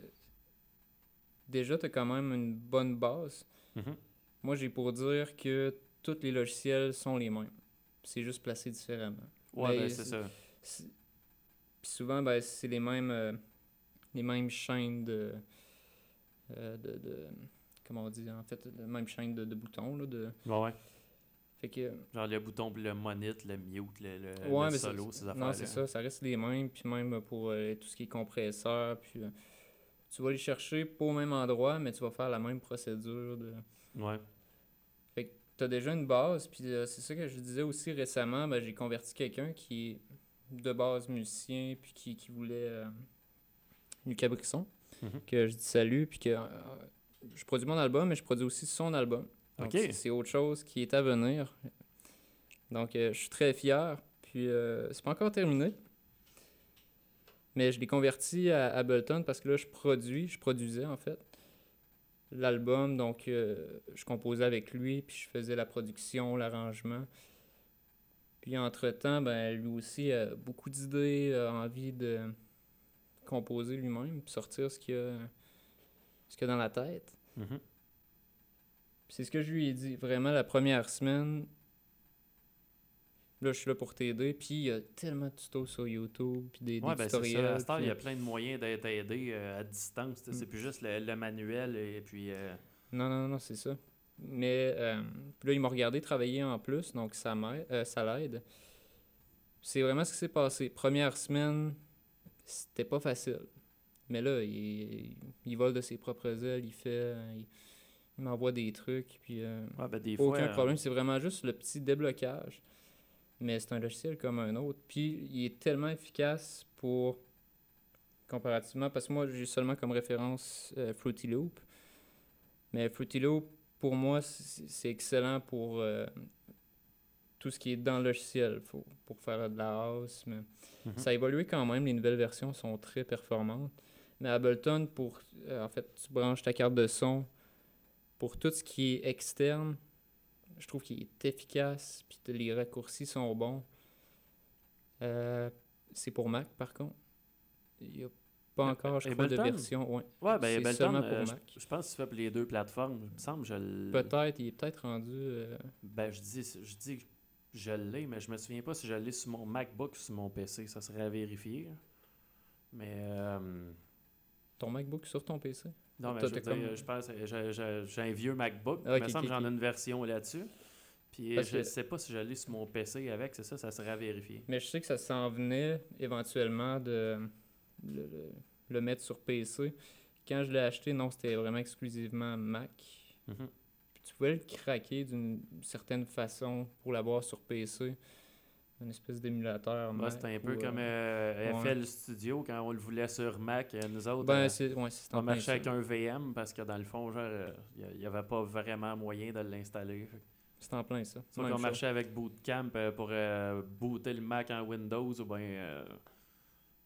déjà, tu as quand même une bonne base. Mhm. Moi, j'ai pour dire que tous les logiciels sont les mêmes. C'est juste placé différemment. Ouais, Ben, ben, c'est ça. Puis souvent, ben, c'est les mêmes, euh, les mêmes chaînes de, euh, de, de- Comment on dit en fait Les mêmes chaînes de, de boutons. Là, de, Ouais, ouais. Fait que, Genre le bouton pour le monitor, le mute, le, le, ouais, le mais solo, c'est- ces affaires-là. Non, c'est ça, ça reste les mêmes. Puis même pour euh, tout ce qui est compresseur. Puis euh, tu vas les chercher pas au même endroit, mais tu vas faire la même procédure. De... Ouais. Fait que tu as déjà une base. Puis euh, c'est ça que je disais aussi récemment. Ben, j'ai converti quelqu'un qui est de base musicien. Puis qui, qui voulait. euh, Lucas Brisson. Mhm. Que je dis salut. Puis que euh, je produis mon album, mais je produis aussi son album. C'est- autre chose qui est à venir. Donc, euh, je suis très fier. Puis, euh, c'est pas encore terminé. Mais je l'ai converti à Ableton parce que là, je produis, je produisais en fait l'album. Donc, euh, je composais avec lui, puis je faisais la production, l'arrangement. Puis, entre-temps, ben, lui aussi a beaucoup d'idées, a envie de composer lui-même, puis sortir ce qu'il a, ce qu'il a dans la tête. Mhm. Puis C'est ce que je lui ai dit. Vraiment, la première semaine, là, je suis là pour t'aider. Puis il y a tellement de tutos sur YouTube, puis des, ben c'est ça. tutoriels. À heure, il y a puis- plein de moyens d'être aidé euh, à distance. sais, C'est Mm. plus juste le, le manuel et puis. euh, Non, non, non, c'est ça. Mais euh, puis là, il m'a regardé travailler en plus, donc ça euh, ça l'aide. C'est vraiment ce qui s'est passé. Première semaine, c'était pas facile. Mais là, il, il vole de ses propres ailes, il fait, il, il m'envoie des trucs, puis euh, ouais, ben, des aucun euh, problème. C'est vraiment juste le petit déblocage. Mais c'est un logiciel comme un autre. Puis il est tellement efficace pour comparativement, parce que moi j'ai seulement comme référence euh, Fruity Loop. Mais Fruity Loop, pour moi, c'est excellent pour euh, tout ce qui est dans le logiciel, faut- pour faire de la house. Mais Mhm. ça a évolué quand même, les nouvelles versions sont très performantes. Mais Ableton, pour, euh, en fait, tu branches ta carte de son pour tout ce qui est externe, je trouve qu'il est efficace, puis les raccourcis sont bons. Euh, c'est pour Mac, par contre. Il n'y a pas Euh, encore, je crois, de version. Ouais. Ouais, ben C'est Ableton, seulement pour euh, je, Mac. je pense que fais pour les deux plateformes. Il me semble je l- Peut-être, il est peut-être rendu. euh, Ben, je dis, je dis que je l'ai, mais je me souviens pas si je l'ai sur mon MacBook ou sur mon PC. Ça serait à vérifier. Mais. ton MacBook sur ton PC. Non, mais Toi, je, t'es veux dire, comme- je pense que j'ai- un vieux MacBook. Ah, il me semble que j'en ai une version là-dessus. Puis Parce je que- sais pas si je l'ai sur mon PC avec, c'est ça, ça serait à vérifier. Mais je sais que ça s'en venait éventuellement de le, le- le mettre sur PC. Quand je l'ai acheté, non, c'était vraiment exclusivement Mac. Mhm. Puis tu pouvais le craquer d'une certaine façon pour l'avoir sur PC. Une espèce d'émulateur. Ouais, c'était un peu ou, comme euh, euh, ouais. FL Studio quand on le voulait sur Mac. euh, Nous autres, Ben, euh, c'est ouais, c'est on en plein marchait avec un VM parce que dans le fond, genre, il n'y avait pas vraiment moyen de l'installer. C'est en plein ça. Chose. marchait avec Bootcamp pour booter le Mac en Windows ou bien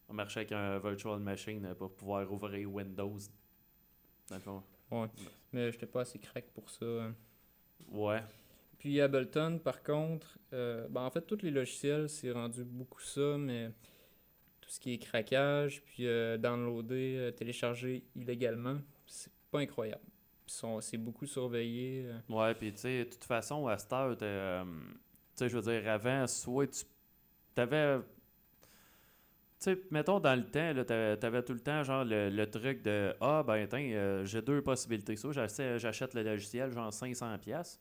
on marchait avec un virtual machine pour pouvoir ouvrir Windows. Dans le fond. Mais j'étais pas assez crack pour ça. hein. Ouais. Puis Ableton, par contre, euh, ben, en fait, tous les logiciels, c'est rendu beaucoup ça, mais tout ce qui est craquage, puis euh, downloader, euh, télécharger illégalement, c'est pas incroyable. C'est beaucoup surveillé. Ouais, puis tu sais, de toute façon, à cette heure, tu sais, je veux dire, avant, soit tu t'avais. Tu sais, mettons dans le temps, t'avais, t'avais tout le temps, genre, le, le truc de Ah, ben, euh, j'ai deux possibilités. Soit j'achète le logiciel, genre 500$,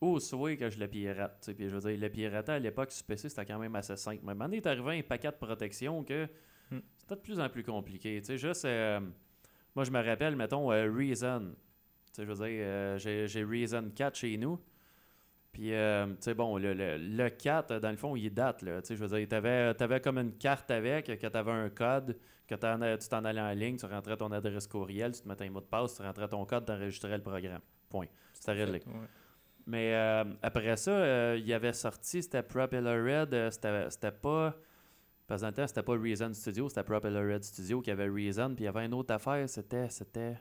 ou soit que je le pirate. Puis je veux dire, le pirater à l'époque sur PC, c'était quand même assez simple. Mais maintenant, il est arrivé un paquet de protection que Hmm. c'était de plus en plus compliqué. Tu sais, juste. euh, moi, je me rappelle, mettons, euh, Reason. Tu sais, je veux dire, euh, j'ai, j'ai Reason 4 chez nous. Puis, tu sais, bon, le, le, le 4, dans le fond, il date, là. Tu sais, je veux dire, t'avais, t'avais comme une carte avec, que t'avais un code, que t'en, tu t'en allais en ligne, tu rentrais ton adresse courriel, tu te mettais un mot de passe, tu rentrais ton code, tu enregistrais le programme. Point. C'était réglé. Ouais. Mais euh, après ça, euh, il y avait sorti, c'était Propeller Red, euh, c'était, pas. Parce que dans le temps, c'était pas Reason Studio, c'était Propeller Red Studio qui avait Reason, puis il y avait une autre affaire, c'était. C'était.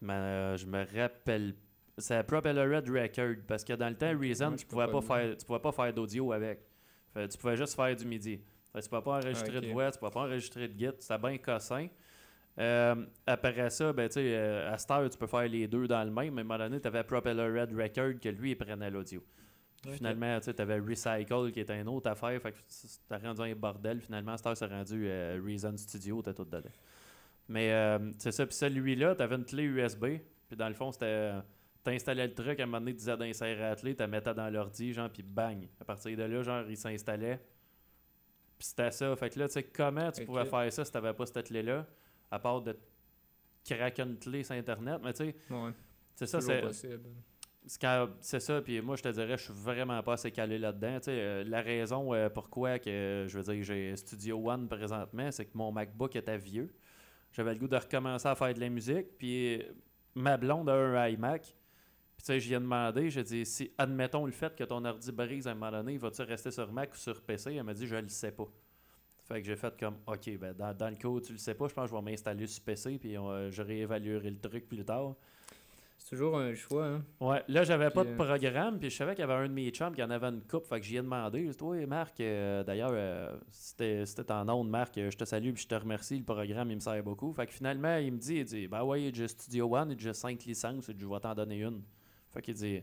Mais, je me rappelle. C'est Propeller Red Record, parce que dans le temps, Reason, tu pouvais pas faire, tu pouvais pas faire d'audio avec. Fait, tu pouvais juste faire du MIDI. Fait tu peux pas enregistrer Ah, de voix, tu peux pas enregistrer de git, c'était bien cossin. Euh, après ça, ben, tu sais, euh, à cette heure, tu peux faire les deux dans le même. Mais à un moment donné, tu avais Propeller Red Record que lui, il prenait l'audio. Finalement, tu avais Recycle qui était une autre affaire. Fait que t'as rendu un bordel. Finalement, à cette heure, c'est rendu euh, Reason Studio, t'as tout dedans. Mais c'est ça. Puis celui-là, tu avais une clé USB. Puis dans le fond, c'était. T'installais le truc, à un moment donné, tu disais d'insérer la clé, tu mettais dans l'ordi, genre, puis bang. À partir de là, genre, il s'installait. Puis c'était ça. Fait que là, tu sais, comment tu pouvais faire ça si t'avais pas cette clé-là, à part de craquer une clé sur Internet. Mais tu sais, Ouais, c'est ça, c'est. C'est ça, puis moi je te dirais, je suis vraiment pas assez calé là-dedans. Tu sais, euh, la raison euh, pourquoi que je veux dire j'ai Studio One présentement, c'est que mon MacBook était vieux. J'avais le goût de recommencer à faire de la musique, puis ma blonde a un iMac. Puis tu sais, je lui ai demandé, j'ai dit, si, admettons le fait que ton ordi brise à un moment donné, vas-tu rester sur Mac ou sur PC? Elle m'a dit, je le sais pas. Fait que j'ai fait comme, OK, ben dans, dans le cas où tu le sais pas, je pense que je vais m'installer sur PC, puis euh, je réévaluerai le truc plus tard. C'est toujours un choix, hein. Ouais, là, j'avais pas de euh, programme, puis je savais qu'il y avait un de mes chums qui en avait une coupe, fait que j'y ai demandé. J'ai dit, oui, Marc, euh, d'ailleurs, euh, c'était en ondes, Marc, je te salue, puis je te remercie, le programme, il me sert beaucoup. Fait que finalement, il me dit, il dit, ben ouais, j'ai Studio One, j'ai 5 licences, et je vais t'en donner une. Fait qu'il dit,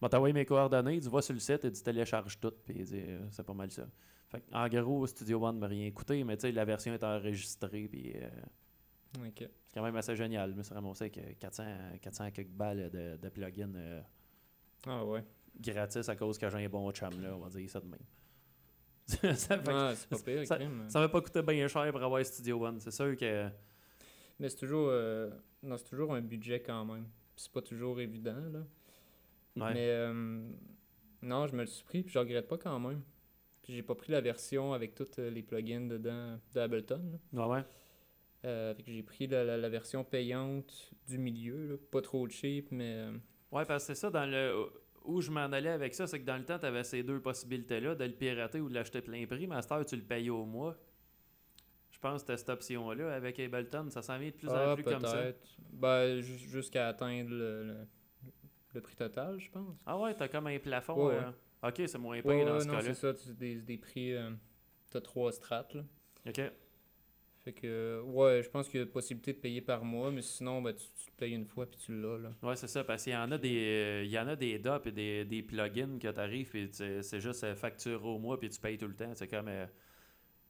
bon, t'as envoyé mes coordonnées, il dit, va sur le site, il dit, télécharge tout, puis il dit, c'est pas mal ça. Fait en gros, Studio One m'a rien coûté, mais tu sais, la version est enregistrée, puis. euh, c'est quand même assez génial. Je me suis ramassé avec euh, 400, 400 quelques balles de, de plugins euh, Ah ouais. gratis à cause que j'ai un bon chum, là, on va dire ça de même. *laughs* ça que Ah, ça- ça m'a pas coûté bien cher pour avoir Studio One. C'est sûr que. Mais c'est toujours, euh, non, c'est toujours un budget quand même. C'est pas toujours évident, là. Ouais. Mais euh, non, je me le suis pris, puis je regrette pas quand même. Puis j'ai pas pris la version avec tous euh, les plugins dedans d'Ableton. là. Ouais, ouais? Euh, fait que j'ai pris la, la- la version payante du milieu, là. pas trop cheap, mais euh, Ouais, parce que c'est ça, dans le. Où je m'en allais avec ça, c'est que dans le temps, tu avais ces deux possibilités-là, de le pirater ou de l'acheter plein prix, mais à cette heure, tu le payes au mois. Je pense que cette option-là. Avec Ableton, ça s'en vient de plus en ah, plus comme ça. peut-être. Ben, ju- jusqu'à atteindre le, le, le prix total, je pense. Ah ouais, t'as comme un plafond. Ouais, ouais. Ok, c'est moins Ouais, payé dans ouais, ce non, cas-là. c'est ça, tu- des, des prix. euh, T'as trois strates, là. Ok. Fait que, ouais, je pense qu'il y a possibilité de payer par mois, mais sinon, ben, tu, tu payes une fois puis tu l'as, là. Ouais, c'est ça, parce qu'il y en a des il y en a des DOP et des, des plugins que tu arrives et c'est juste euh, facture au mois puis tu payes tout le temps. C'est comme euh,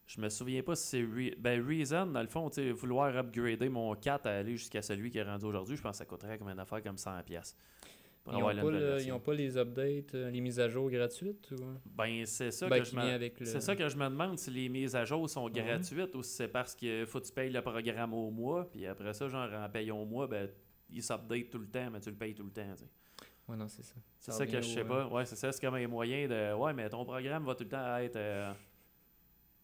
je me souviens pas si c'est Re- ben Reason dans le fond, vouloir upgrader mon 4 à aller jusqu'à celui qui est rendu aujourd'hui, je pense que ça coûterait comme une affaire comme 100 pièces. Pour Ils avoir ont, la pas les updates, euh, les mises à jour gratuites ou... Ben c'est ça Ben, que je me le- ça que je me demande si les mises à jour sont Ouais. gratuites ou si c'est parce qu'il faut que tu payes le programme au mois puis après ça genre en payant au mois ben il s'update tout le temps mais tu le payes tout le temps, tu sais. Ouais, non, c'est ça. C'est ça que je sais euh, pas. Ouais, c'est ça. C'est comme un moyen de. Ouais, mais ton programme va tout le temps être euh,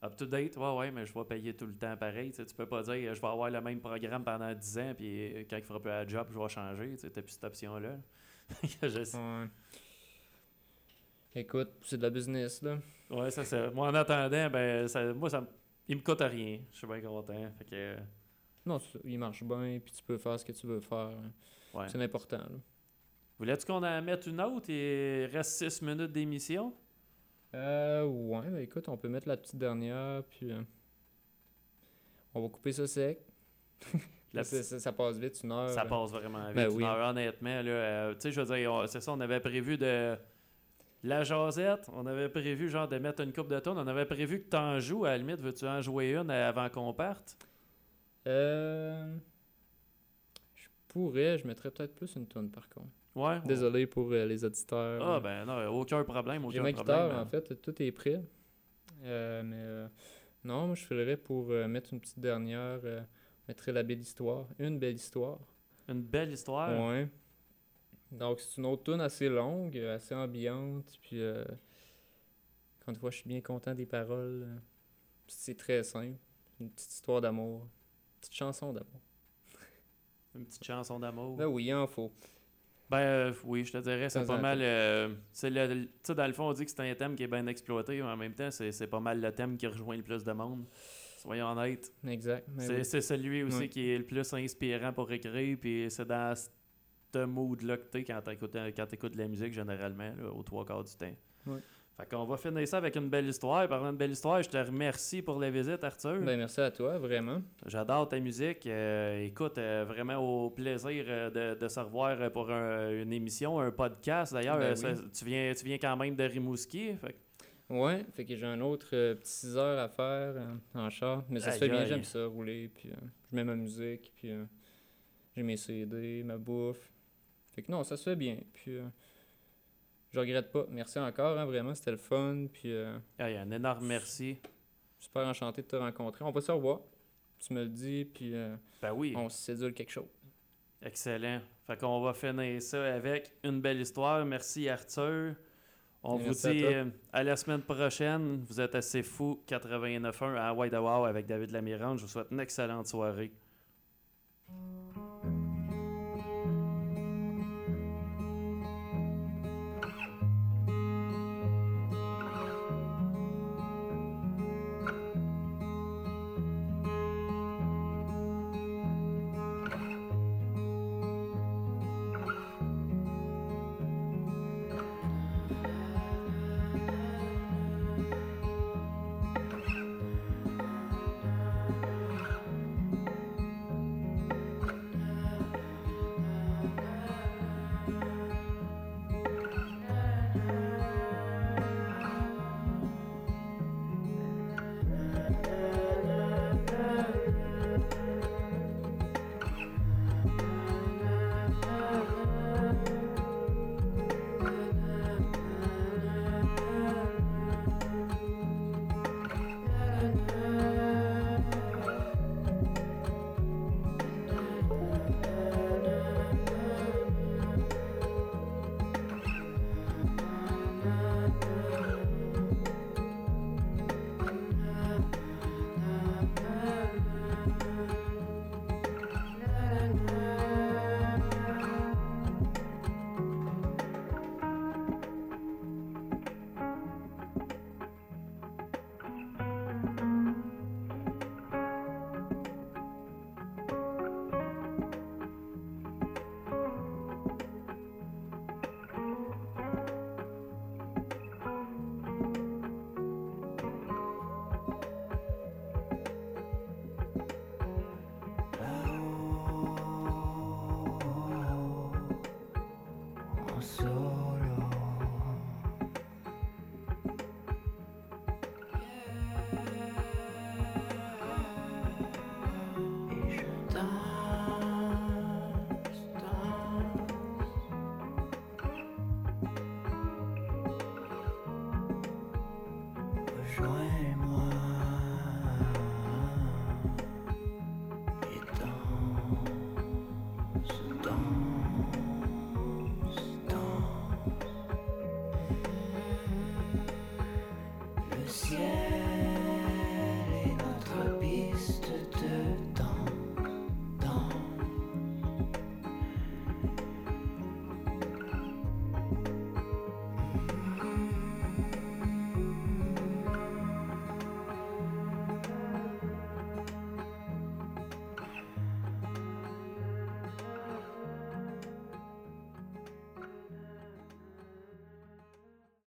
up to date. Ouais, ouais, mais je vais payer tout le temps pareil. Tu sais, tu peux pas dire je vais avoir le même programme pendant 10 ans, puis euh, quand il fera plus la job, je vais changer. Tu sais, t'as plus cette option-là. *laughs* Je sais. Ouais. Écoute, c'est de la business, là. ouais, c'est ça. Moi, en attendant, ben, ça, moi, ça, me- il me coûte rien. Je suis bien content. Fait que. Non, c'est ça, il marche bien, puis tu peux faire ce que tu veux faire. Ouais. C'est l'important, là. Voulais-tu qu'on en mette une autre? Et reste 6 minutes d'émission? Euh, ouais, ben écoute, on peut mettre la petite dernière, puis... euh, on va couper ça sec. *laughs* Ça, passe vite, une heure. Ça passe vraiment vite. Ben une heure, honnêtement, là, euh, tu sais, je veux dire, c'est ça, on avait prévu de. La jasette, on avait prévu genre de mettre une coupe de tonnes. On avait prévu que t'en joues, à la limite, veux-tu en jouer une avant qu'on parte? Euh... Je pourrais, je mettrais peut-être plus une tonne, par contre. Ouais. Désolé pour euh, les auditeurs. Ah ben non, aucun problème, J'ai aucun ma problème. guitare, hein. en fait, tout est prêt. Euh, mais non, moi je ferais pour mettre une petite dernière, mettrais la belle histoire. Une belle histoire. Une belle histoire? Ouais. Donc c'est une autre tune assez longue, assez ambiante, puis euh, quand une fois je suis bien content des paroles. c'est très simple. Une petite histoire d'amour. Une petite chanson d'amour. *laughs* Une petite chanson d'amour. Ben oui, il en faut. Ben euh, oui, je te dirais, c'est pas mal. euh, c'est le, le- tu sais, dans le fond, on dit que c'est un thème qui est bien exploité, mais en même temps, c'est pas mal le thème qui rejoint le plus de monde. Soyons honnêtes. Exact. C'est oui. celui aussi Oui. qui est le plus inspirant pour écrire, puis c'est dans ce mood-là que t'es quand t'écoutes quand t'écoutes de la musique, généralement, là, aux trois quarts du temps. Oui. Fait qu'on va finir ça avec une belle histoire. Parlant de belle histoire, je te remercie pour la visite, Arthur. Ben, merci à toi, vraiment. J'adore ta musique. Euh, écoute, euh, vraiment au plaisir euh, de, de se revoir euh, pour un- une émission, un podcast. D'ailleurs, Ben euh, oui. tu, viens, tu viens quand même de Rimouski. Fait que- Ouais, fait que j'ai un autre euh, petit 6 heures à faire euh, en char. Mais ça se fait bien, j'aime ça, rouler. Puis euh, je mets ma musique, puis j'ai mes CD, ma bouffe. Fait que non, ça se fait bien. Puis je regrette pas. Merci encore, hein, vraiment, c'était le fun. Puis un énorme merci. super enchanté de te rencontrer. On va se revoir. Tu me le dis, puis Ben oui. on se sédule quelque chose. Excellent. Fait qu'on va finir ça avec une belle histoire. Merci Arthur. On Merci vous dit euh, à la semaine prochaine. Vous êtes assez fou 89.1 à Hawaii avec David Lamirande. Je vous souhaite une excellente soirée.